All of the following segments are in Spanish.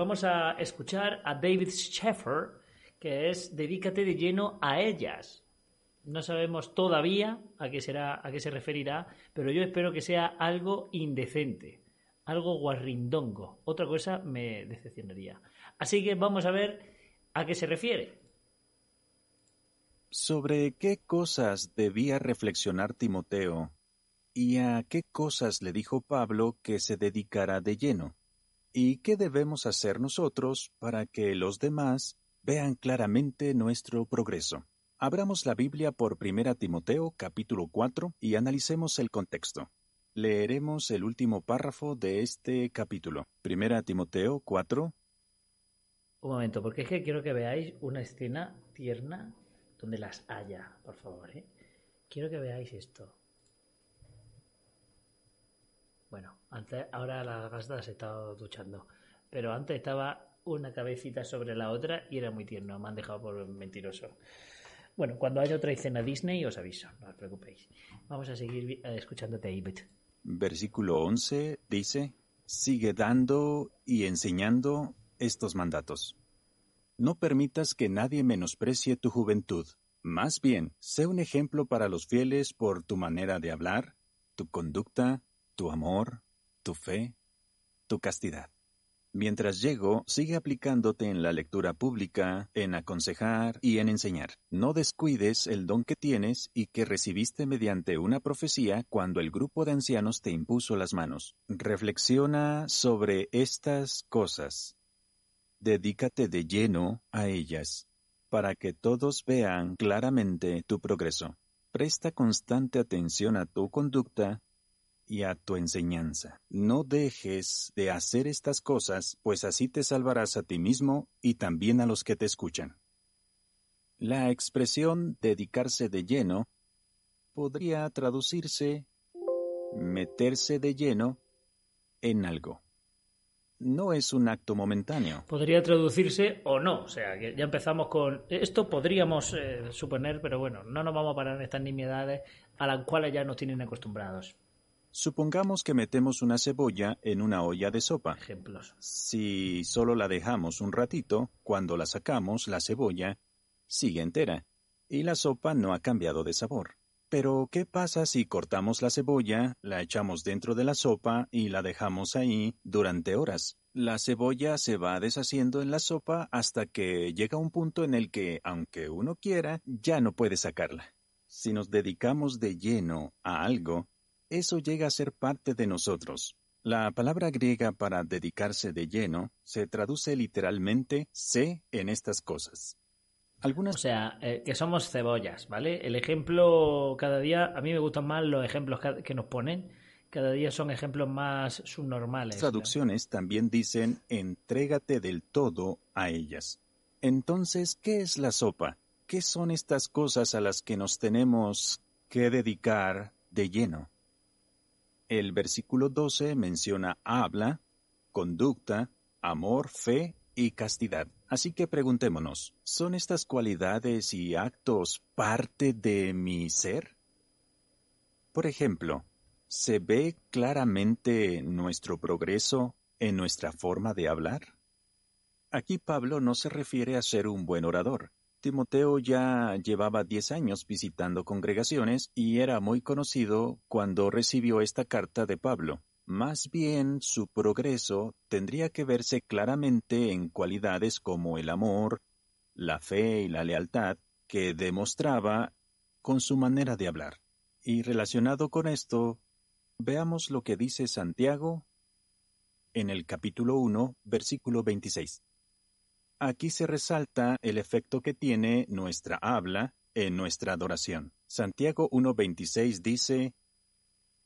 Vamos a escuchar a David Sheffer, que es Dedícate de lleno a ellas. No sabemos todavía a qué será, a qué se referirá, pero yo espero que sea algo indecente, algo guarrindongo. Otra cosa me decepcionaría. Así que vamos a ver a qué se refiere. ¿Sobre qué cosas debía reflexionar Timoteo y a qué cosas le dijo Pablo que se dedicara de lleno? ¿Y qué debemos hacer nosotros para que los demás vean claramente nuestro progreso? Abramos la Biblia por 1 Timoteo capítulo 4 y analicemos el contexto. Leeremos el último párrafo de este capítulo. 1 Timoteo 4. Un momento, porque es que quiero que veáis una escena tierna donde las haya, por favor. ¿eh? Quiero que veáis esto. Bueno, antes, ahora la gasta se está duchando, pero antes estaba una cabecita sobre la otra y era muy tierno. Me han dejado por mentiroso. Bueno, cuando haya otra escena Disney os aviso, no os preocupéis. Vamos a seguir eh, escuchando David. Versículo 11 dice, sigue dando y enseñando estos mandatos. No permitas que nadie menosprecie tu juventud. Más bien, sé un ejemplo para los fieles por tu manera de hablar, tu conducta, tu amor, tu fe, tu castidad. Mientras llego, sigue aplicándote en la lectura pública, en aconsejar y en enseñar. No descuides el don que tienes y que recibiste mediante una profecía cuando el grupo de ancianos te impuso las manos. Reflexiona sobre estas cosas. Dedícate de lleno a ellas, para que todos vean claramente tu progreso. Presta constante atención a tu conducta y a tu enseñanza. No dejes de hacer estas cosas, pues así te salvarás a ti mismo y también a los que te escuchan. La expresión dedicarse de lleno podría traducirse meterse de lleno en algo. No es un acto momentáneo. Podría traducirse o no, o sea, ya empezamos con esto podríamos eh, suponer, pero bueno, no nos vamos a parar en estas nimiedades a las cuales ya nos tienen acostumbrados. Supongamos que metemos una cebolla en una olla de sopa. Ejemplos. Si solo la dejamos un ratito, cuando la sacamos, la cebolla sigue entera y la sopa no ha cambiado de sabor. Pero, ¿qué pasa si cortamos la cebolla, la echamos dentro de la sopa y la dejamos ahí durante horas? La cebolla se va deshaciendo en la sopa hasta que llega un punto en el que, aunque uno quiera, ya no puede sacarla. Si nos dedicamos de lleno a algo, eso llega a ser parte de nosotros. La palabra griega para dedicarse de lleno se traduce literalmente sé en estas cosas. Algunas... O sea, eh, que somos cebollas, ¿vale? El ejemplo cada día, a mí me gustan más los ejemplos que nos ponen, cada día son ejemplos más subnormales. Traducciones también dicen entrégate del todo a ellas. Entonces, ¿qué es la sopa? ¿Qué son estas cosas a las que nos tenemos que dedicar de lleno? El versículo 12 menciona habla, conducta, amor, fe y castidad. Así que preguntémonos, ¿son estas cualidades y actos parte de mi ser? Por ejemplo, ¿se ve claramente nuestro progreso en nuestra forma de hablar? Aquí Pablo no se refiere a ser un buen orador, Timoteo ya llevaba diez años visitando congregaciones y era muy conocido cuando recibió esta carta de Pablo. Más bien su progreso tendría que verse claramente en cualidades como el amor, la fe y la lealtad que demostraba con su manera de hablar. Y relacionado con esto, veamos lo que dice Santiago en el capítulo 1, versículo 26. Aquí se resalta el efecto que tiene nuestra habla en nuestra adoración. Santiago 1.26 dice,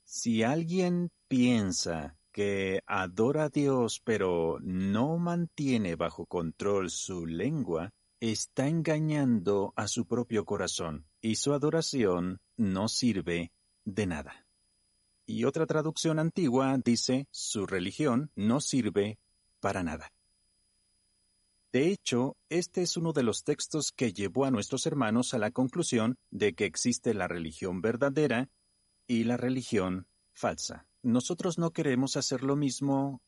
Si alguien piensa que adora a Dios pero no mantiene bajo control su lengua, está engañando a su propio corazón y su adoración no sirve de nada. Y otra traducción antigua dice, su religión no sirve para nada. De hecho, este es uno de los textos que llevó a nuestros hermanos a la conclusión de que existe la religión verdadera y la religión falsa. Nosotros no queremos hacer lo mismo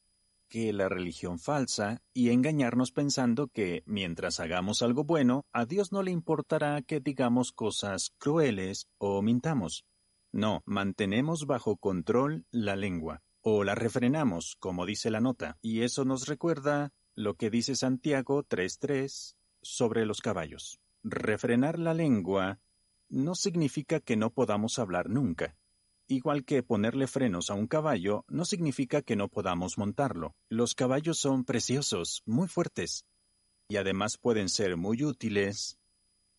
que la religión falsa y engañarnos pensando que mientras hagamos algo bueno, a Dios no le importará que digamos cosas crueles o mintamos. No, mantenemos bajo control la lengua, o la refrenamos, como dice la nota, y eso nos recuerda lo que dice Santiago 3.3 sobre los caballos. Refrenar la lengua no significa que no podamos hablar nunca. Igual que ponerle frenos a un caballo no significa que no podamos montarlo. Los caballos son preciosos, muy fuertes, y además pueden ser muy útiles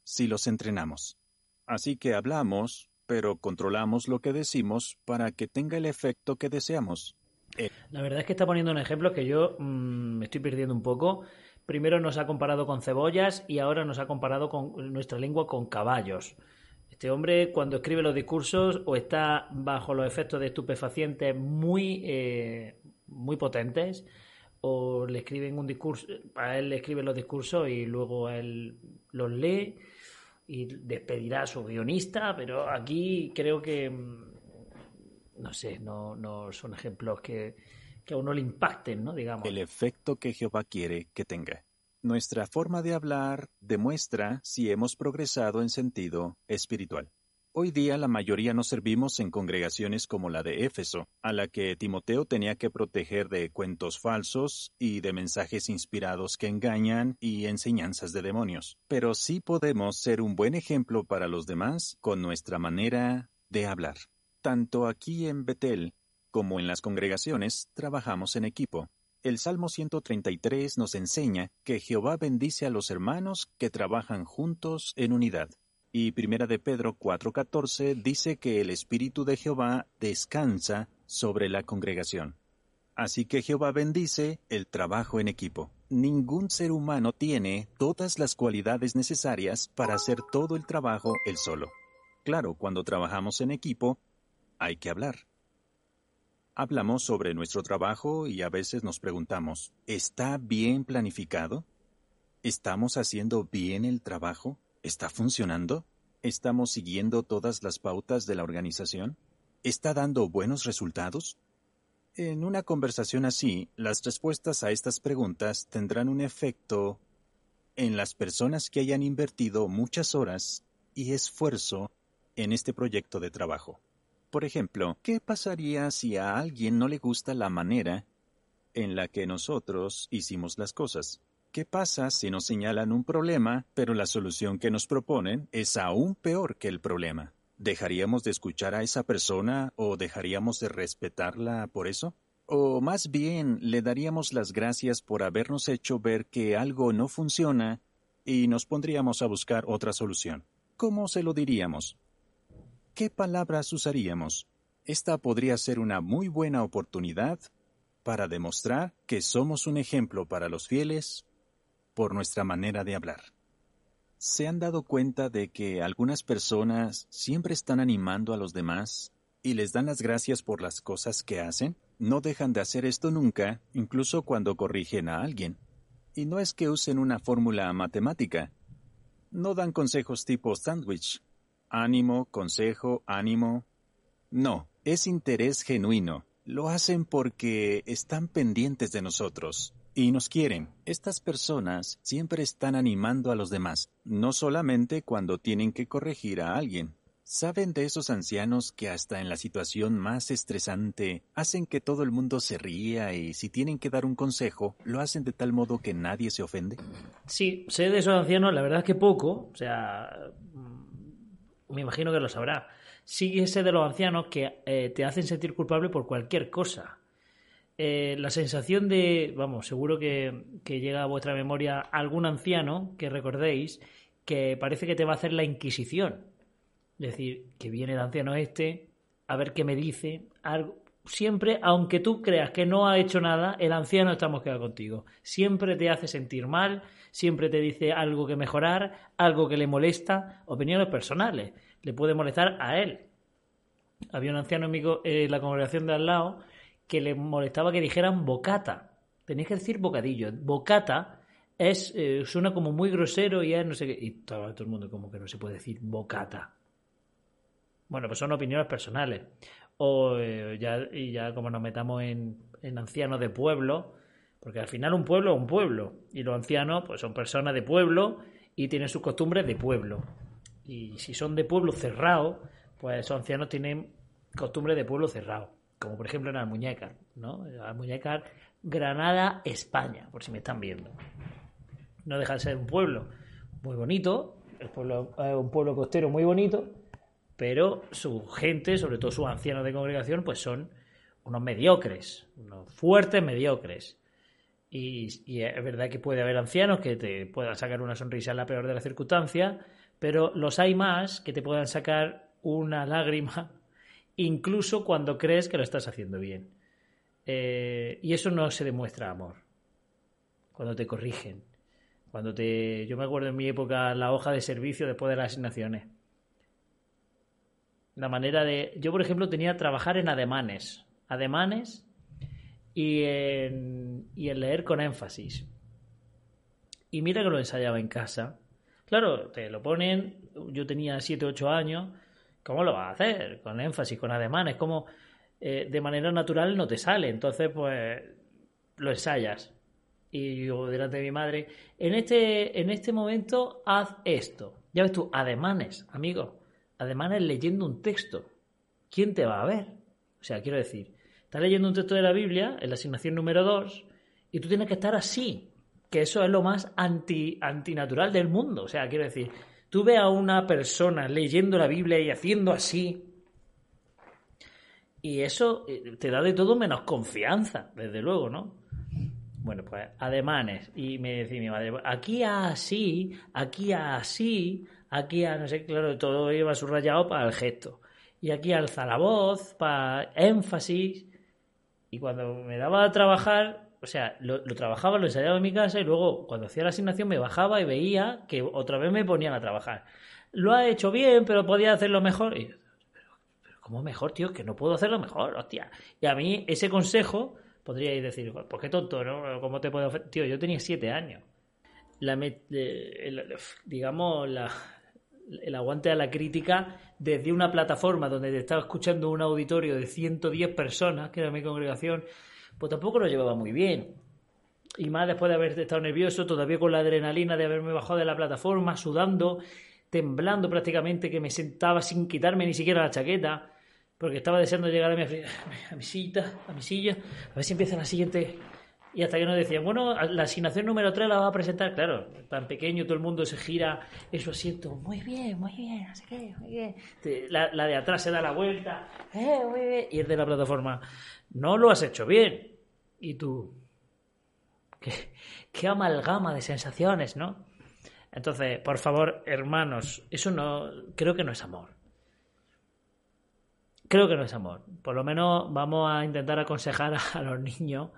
si los entrenamos. Así que hablamos, pero controlamos lo que decimos para que tenga el efecto que deseamos. Eh, la verdad es que está poniendo un ejemplo que yo mm, me estoy perdiendo un poco. Primero nos ha comparado con cebollas y ahora nos ha comparado con nuestra lengua con caballos. Este hombre cuando escribe los discursos o está bajo los efectos de estupefacientes muy, eh, muy potentes o le escriben un discurso, a él le escriben los discursos y luego él los lee y despedirá a su guionista, pero aquí creo que mm, no sé, no, son ejemplos que, que a uno le impacten, ¿no? Digamos. El efecto que Jehová quiere que tenga. Nuestra forma de hablar demuestra si hemos progresado en sentido espiritual. Hoy día la mayoría nos servimos en congregaciones como la de Éfeso, a la que Timoteo tenía que proteger de cuentos falsos y de mensajes inspirados que engañan y enseñanzas de demonios. Pero sí podemos ser un buen ejemplo para los demás con nuestra manera de hablar. Tanto aquí en Betel como en las congregaciones trabajamos en equipo. El Salmo 133 nos enseña que Jehová bendice a los hermanos que trabajan juntos en unidad. Y Primera de Pedro 4:14 dice que el Espíritu de Jehová descansa sobre la congregación. Así que Jehová bendice el trabajo en equipo. Ningún ser humano tiene todas las cualidades necesarias para hacer todo el trabajo él solo. Claro, cuando trabajamos en equipo, hay que hablar. Hablamos sobre nuestro trabajo y a veces nos preguntamos, ¿está bien planificado? ¿Estamos haciendo bien el trabajo? ¿Está funcionando? ¿Estamos siguiendo todas las pautas de la organización? ¿Está dando buenos resultados? En una conversación así, las respuestas a estas preguntas tendrán un efecto en las personas que hayan invertido muchas horas y esfuerzo en este proyecto de trabajo. Por ejemplo, ¿qué pasaría si a alguien no le gusta la manera en la que nosotros hicimos las cosas? ¿Qué pasa si nos señalan un problema, pero la solución que nos proponen es aún peor que el problema? ¿Dejaríamos de escuchar a esa persona o dejaríamos de respetarla por eso? ¿O más bien le daríamos las gracias por habernos hecho ver que algo no funciona y nos pondríamos a buscar otra solución? ¿Cómo se lo diríamos? ¿Qué palabras usaríamos? Esta podría ser una muy buena oportunidad para demostrar que somos un ejemplo para los fieles por nuestra manera de hablar. ¿Se han dado cuenta de que algunas personas siempre están animando a los demás y les dan las gracias por las cosas que hacen? No dejan de hacer esto nunca, incluso cuando corrigen a alguien. Y no es que usen una fórmula matemática. No dan consejos tipo sándwich, ánimo, consejo, ánimo. No, es interés genuino. Lo hacen porque están pendientes de nosotros y nos quieren. Estas personas siempre están animando a los demás, no solamente cuando tienen que corregir a alguien. ¿Saben de esos ancianos que hasta en la situación más estresante hacen que todo el mundo se ría y si tienen que dar un consejo, lo hacen de tal modo que nadie se ofende? Sí, sé de esos ancianos, la verdad es que poco, o sea, me imagino que lo sabrá. Sigue ese de los ancianos que eh, te hacen sentir culpable por cualquier cosa. Eh, la sensación de, vamos, seguro que, que, llega a vuestra memoria algún anciano que recordéis que parece que te va a hacer la inquisición. Es decir, que viene el anciano este, a ver qué me dice, algo, siempre, aunque tú creas que no ha hecho nada, el anciano está mosqueado contigo. Siempre te hace sentir mal, siempre te dice algo que mejorar, algo que le molesta, opiniones personales. Le puede molestar a él. Había un anciano amigo en la congregación de al lado que le molestaba que dijeran bocata. Tenéis que decir bocadillo. Bocata es, eh, suena como muy grosero y es no sé qué. Y todo, todo el mundo como que no se puede decir bocata. Bueno, pues son opiniones personales o eh, ya, y ya como nos metamos en, en, ancianos de pueblo, porque al final un pueblo es un pueblo, y los ancianos pues son personas de pueblo y tienen sus costumbres de pueblo. Y si son de pueblo cerrado, pues esos ancianos tienen costumbres de pueblo cerrado, como por ejemplo en Almuñécar, ¿no? Almuñécar, Granada, España, por si me están viendo. No deja de ser un pueblo muy bonito, el pueblo un pueblo costero muy bonito, pero su gente, sobre todo sus ancianos de congregación, pues son unos mediocres, unos fuertes mediocres. Y, es verdad que puede haber ancianos que te puedan sacar una sonrisa en la peor de las circunstancias, pero los hay más que te puedan sacar una lágrima incluso cuando crees que lo estás haciendo bien. Eh, y eso no se demuestra amor. Cuando te corrigen. Cuando te. Yo me acuerdo en mi época la hoja de servicio después de las asignaciones la manera de... Yo, por ejemplo, tenía que trabajar en ademanes. Ademanes y en, y en leer con énfasis. Y mira que lo ensayaba en casa. Claro, te lo ponen, yo tenía 7, 8 años, ¿cómo lo vas a hacer? Con énfasis, con ademanes, como eh, de manera natural no te sale, entonces pues lo ensayas. Y yo delante de mi madre, en este, en este momento haz esto. Ya ves tú, ademanes, amigo además es leyendo un texto. ¿Quién te va a ver? O sea, quiero decir, estás leyendo un texto de la Biblia, en la asignación número 2, y tú tienes que estar así, que eso es lo más anti, antinatural del mundo. O sea, quiero decir, tú ves a una persona leyendo la Biblia y haciendo así, y eso eh, te da de todo menos confianza, desde luego, ¿no? Bueno, pues ademanes. Y me decía mi madre, aquí así, aquí así, Aquí, a, no sé, claro, todo iba subrayado para el gesto. Y aquí alza la voz, para énfasis. Y cuando me daba a trabajar, o sea, lo, trabajaba, lo ensayaba en mi casa y luego cuando hacía la asignación me bajaba y veía que otra vez me ponían a trabajar. Lo ha hecho bien, pero podía hacerlo mejor. Y, pero, pero ¿cómo mejor, tío? Que no puedo hacerlo mejor, hostia. Y a mí ese consejo podríais decir, pues qué tonto, ¿no? ¿Cómo te puedo Tío, yo tenía siete años. La, digamos, la, el aguante a la crítica desde una plataforma donde te estaba escuchando un auditorio de 110 personas, que era mi congregación, pues tampoco lo llevaba muy bien. Y más después de haber estado nervioso, todavía con la adrenalina de haberme bajado de la plataforma, sudando, temblando prácticamente, que me sentaba sin quitarme ni siquiera la chaqueta, porque estaba deseando llegar a mi, a mi silla, a mi silla, a ver si empieza la siguiente y hasta que nos decían, bueno, la asignación número 3 la va a presentar, claro, tan pequeño, todo el mundo se gira en su asiento, muy bien, muy bien, no sé qué, muy bien. La, la de atrás se da la vuelta, eh, muy bien. Y el de la plataforma, no lo has hecho bien. Y tú, qué, qué amalgama de sensaciones, ¿no? Entonces, por favor, hermanos, eso no, creo que no es amor. Creo que no es amor. Por lo menos vamos a intentar aconsejar a los niños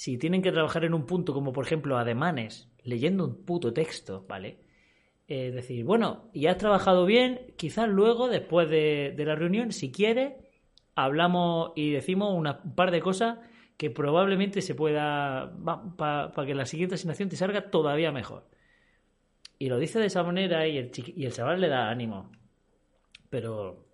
si tienen que trabajar en un punto como por ejemplo ademanes, leyendo un puto texto, ¿vale? Es decir, bueno, y has trabajado bien, quizás luego, después de, la reunión, si quieres, hablamos y decimos un par de cosas que probablemente se pueda, para que la siguiente asignación te salga todavía mejor. Y lo dice de esa manera y el, y el chaval le da ánimo. Pero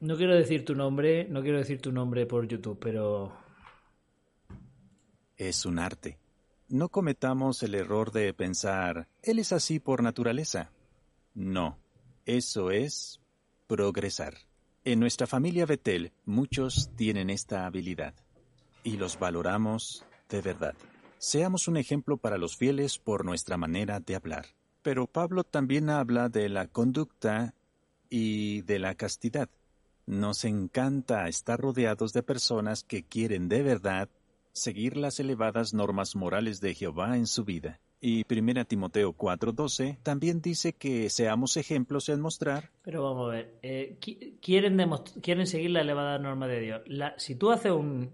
No quiero decir tu nombre, no quiero decir tu nombre por YouTube, pero... Es un arte. No cometamos el error de pensar, él es así por naturaleza. No, eso es progresar. En nuestra familia Betel muchos tienen esta habilidad y los valoramos de verdad. Seamos un ejemplo para los fieles por nuestra manera de hablar. Pero Pablo también habla de la conducta y de la castidad. Nos encanta estar rodeados de personas que quieren de verdad seguir las elevadas normas morales de Jehová en su vida. Y 1 Timoteo 4:12 también dice que seamos ejemplos en mostrar. Pero vamos a ver, eh, quieren, quieren seguir la elevada norma de Dios. si tú haces un,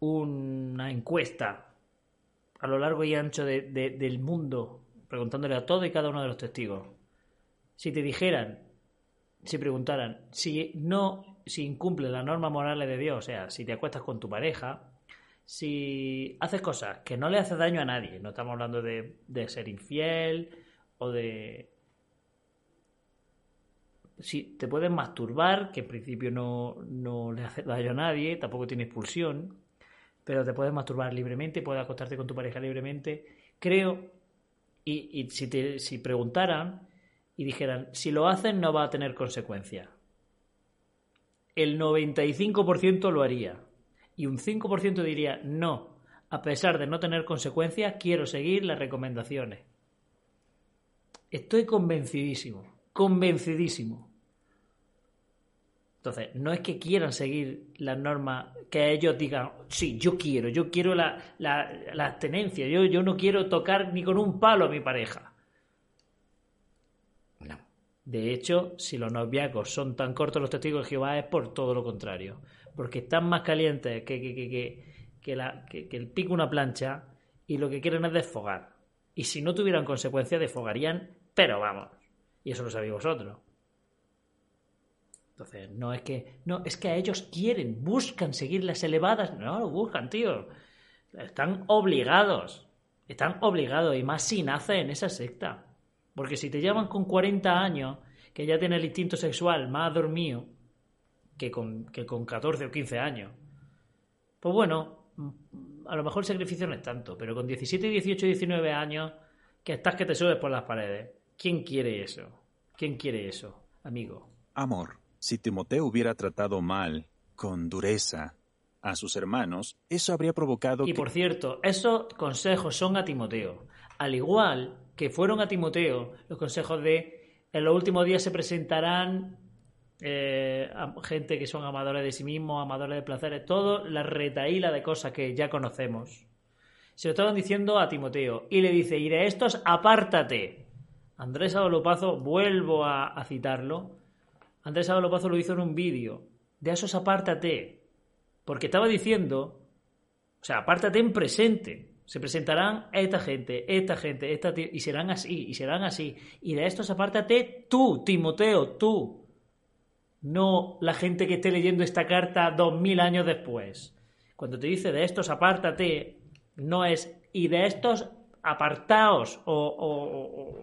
una encuesta a lo largo y ancho del mundo, preguntándole a todo y cada uno de los testigos, si te dijeran, si preguntaran, si no, si incumple las normas morales de Dios, o sea, si te acuestas con tu pareja, si haces cosas que no le haces daño a nadie, no estamos hablando de, ser infiel o de... Si te puedes masturbar, que en principio no, no le hace daño a nadie, tampoco tiene expulsión, pero te puedes masturbar libremente, puedes acostarte con tu pareja libremente. Creo, y, y si, te, si preguntaran y dijeran, si lo hacen no va a tener consecuencias, el 95% lo haría y un 5% diría no, a pesar de no tener consecuencias, quiero seguir las recomendaciones. Estoy convencidísimo, convencidísimo. Entonces, no es que quieran seguir las normas, que ellos digan, sí, yo quiero, yo quiero la, la, la abstenencia, yo, yo no quiero tocar ni con un palo a mi pareja. De hecho, si los noviacos son tan cortos los testigos de Jehová es por todo lo contrario porque están más calientes que, que, que, que, el pico una plancha y lo que quieren es desfogar. Y si no tuvieran consecuencias, desfogarían, pero vamos. Y eso lo sabéis vosotros. Entonces, no es que. No, es que a ellos quieren, buscan seguir las elevadas. No, lo buscan, tío. Están obligados. Están obligados. Y más si nace en esa secta. Porque si te llaman con 40 años, que ya tiene el instinto sexual más dormido, que con, que con 14 o 15 años. Pues bueno, a lo mejor el sacrificio no es tanto, pero con 17, 18, 19 años, que estás que te subes por las paredes. ¿Quién quiere eso? ¿Quién quiere eso, amigo? Amor, si Timoteo hubiera tratado mal, con dureza, a sus hermanos, eso habría provocado. Y por cierto, esos consejos son a Timoteo. Al igual que fueron a Timoteo los consejos de en los últimos días se presentarán eh, gente que son amadores de sí mismos, amadores de placeres, todo la retaíla de cosas que ya conocemos. Se lo estaban diciendo a Timoteo y le dice, y de estos apártate. Andrés Adolopazo, vuelvo a, citarlo, Andrés Adolopazo lo hizo en un vídeo, de esos apártate, porque estaba diciendo, o sea, apártate en presente, se presentarán esta gente, esta gente, esta y serán así, y serán así. Y de estos apártate tú, Timoteo, tú no la gente que esté leyendo esta carta dos mil años después. Cuando te dice de estos apártate, no es y de estos apartaos o,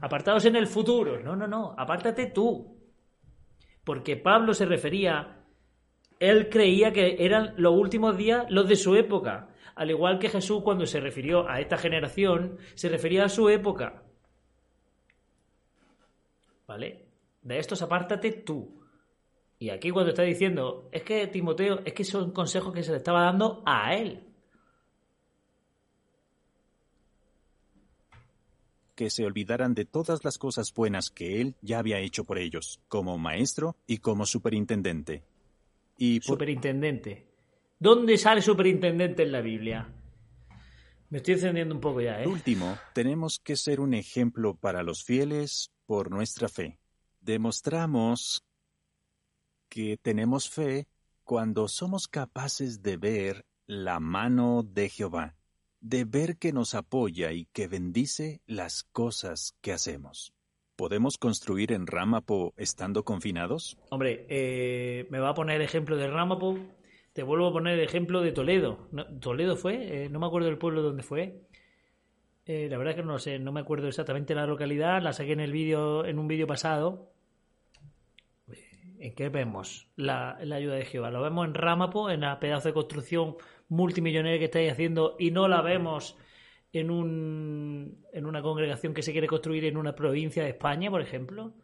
apartaos en el futuro. No, no, no, apártate tú. Porque Pablo se refería, él creía que eran los últimos días los de su época. Al igual que Jesús cuando se refirió a esta generación, se refería a su época. ¿Vale? De estos apártate tú. Y aquí cuando está diciendo, es que Timoteo, es que son consejos que se le estaba dando a él. que se olvidaran de todas las cosas buenas que él ya había hecho por ellos, como maestro y como superintendente. Y Superintendente. ¿Dónde sale superintendente en la Biblia? Me estoy encendiendo un poco ya, ¿eh? Último, tenemos que ser un ejemplo para los fieles por nuestra fe demostramos que tenemos fe cuando somos capaces de ver la mano de Jehová, de ver que nos apoya y que bendice las cosas que hacemos. ¿Podemos construir en Ramapo estando confinados? Hombre, eh, me va a poner ejemplo de Ramapo. Te vuelvo a poner el ejemplo de Toledo. ¿Toledo fue? Eh, no me acuerdo del pueblo donde fue. Eh, la verdad es que no sé, no me acuerdo exactamente la localidad. La saqué en el vídeo, en un vídeo pasado. ¿En qué vemos la, ayuda de Jehová? Lo vemos en Ramapo, en la pedazo de construcción multimillonaria que estáis haciendo y no la vemos en, un, en una congregación que se quiere construir en una provincia de España, por ejemplo.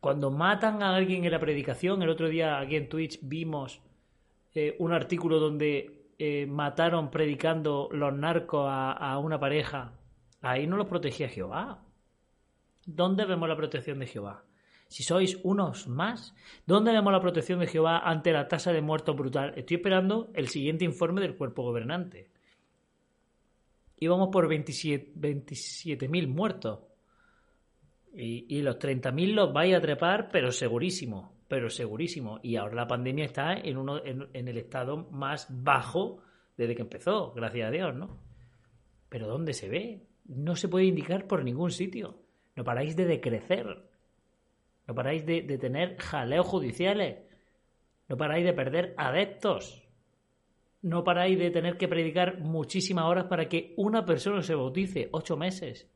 Cuando matan a alguien en la predicación, el otro día aquí en Twitch vimos eh, un artículo donde eh, mataron predicando los narcos a, una pareja. Ahí no los protegía Jehová. ¿Dónde vemos la protección de Jehová? si sois unos más? ¿Dónde vemos la protección de Jehová ante la tasa de muertos brutal? Estoy esperando el siguiente informe del cuerpo gobernante. íbamos por 27.000 27 muertos. Y, y los 30.000 los vais a trepar, pero segurísimo, pero segurísimo. Y ahora la pandemia está en, uno, en, el estado más bajo desde que empezó, gracias a Dios, ¿no? Pero ¿dónde se ve? No se puede indicar por ningún sitio. No paráis de decrecer. No paráis de, de tener jaleos judiciales. No paráis de perder adeptos. No paráis de tener que predicar muchísimas horas para que una persona se bautice. Ocho meses.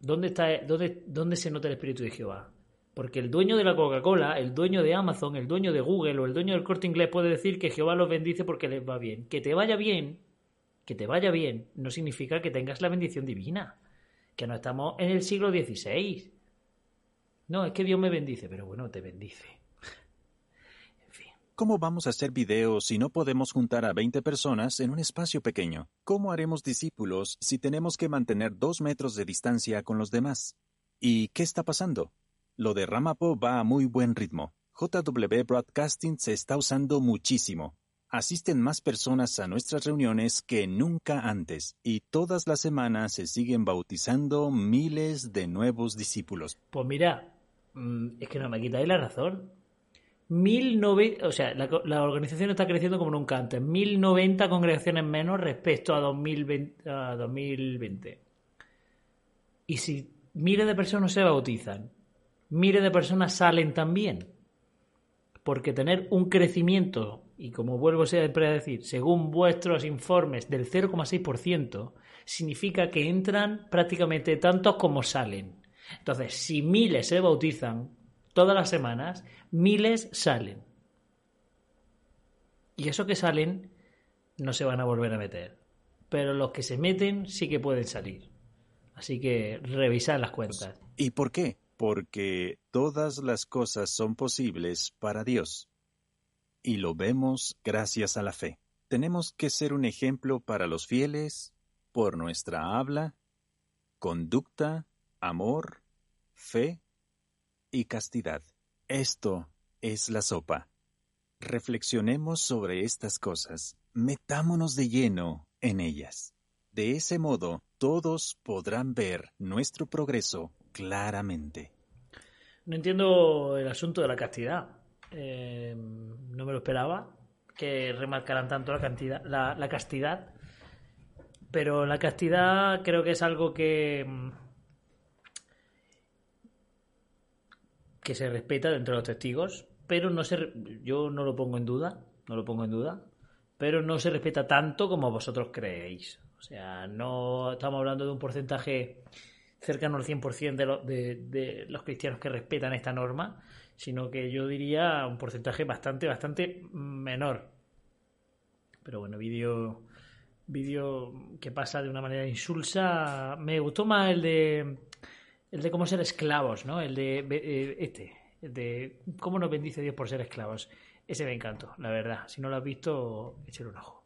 ¿Dónde, está, dónde, ¿Dónde se nota el Espíritu de Jehová? Porque el dueño de la Coca-Cola, el dueño de Amazon, el dueño de Google o el dueño del corte inglés puede decir que Jehová los bendice porque les va bien. Que te vaya bien, que te vaya bien, no significa que tengas la bendición divina. Que no estamos en el siglo XVI. No, es que Dios me bendice, pero bueno, te bendice. En fin. ¿Cómo vamos a hacer videos si no podemos juntar a 20 personas en un espacio pequeño? ¿Cómo haremos discípulos si tenemos que mantener dos metros de distancia con los demás? ¿Y qué está pasando? Lo de Ramapo va a muy buen ritmo. JW Broadcasting se está usando muchísimo. Asisten más personas a nuestras reuniones que nunca antes y todas las semanas se siguen bautizando miles de nuevos discípulos. Pues mira, mm, es que no me quitáis la razón. 1090, o sea, la, organización está creciendo como nunca antes. 1090 congregaciones menos respecto a 2020, a 2020. Y si miles de personas se bautizan, miles de personas salen también. Porque tener un crecimiento, y como vuelvo siempre a decir, según vuestros informes del 0,6%, significa que entran prácticamente tantos como salen. Entonces, si miles se bautizan todas las semanas, miles salen. Y eso que salen no se van a volver a meter. Pero los que se meten sí que pueden salir. Así que revisad las cuentas. ¿Y por qué? Porque todas las cosas son posibles para Dios. Y lo vemos gracias a la fe. Tenemos que ser un ejemplo para los fieles por nuestra habla, conducta, amor, fe y castidad. Esto es la sopa. Reflexionemos sobre estas cosas, metámonos de lleno en ellas. De ese modo, todos podrán ver nuestro progreso claramente. No entiendo el asunto de la castidad. Eh, no me lo esperaba que remarcaran tanto la, cantidad, la, la, castidad. Pero la castidad creo que es algo que. que se respeta dentro de los testigos. Pero no se. Yo no lo pongo en duda. No lo pongo en duda. Pero no se respeta tanto como vosotros creéis. O sea, no estamos hablando de un porcentaje cercano al 100% de, de, los cristianos que respetan esta norma, sino que yo diría un porcentaje bastante, bastante menor. Pero bueno, vídeo vídeo que pasa de una manera insulsa. Me gustó más el de el de cómo ser esclavos, ¿no? El de eh, este, el de cómo nos bendice Dios por ser esclavos. Ese me encantó, la verdad. Si no lo has visto, échale un ojo.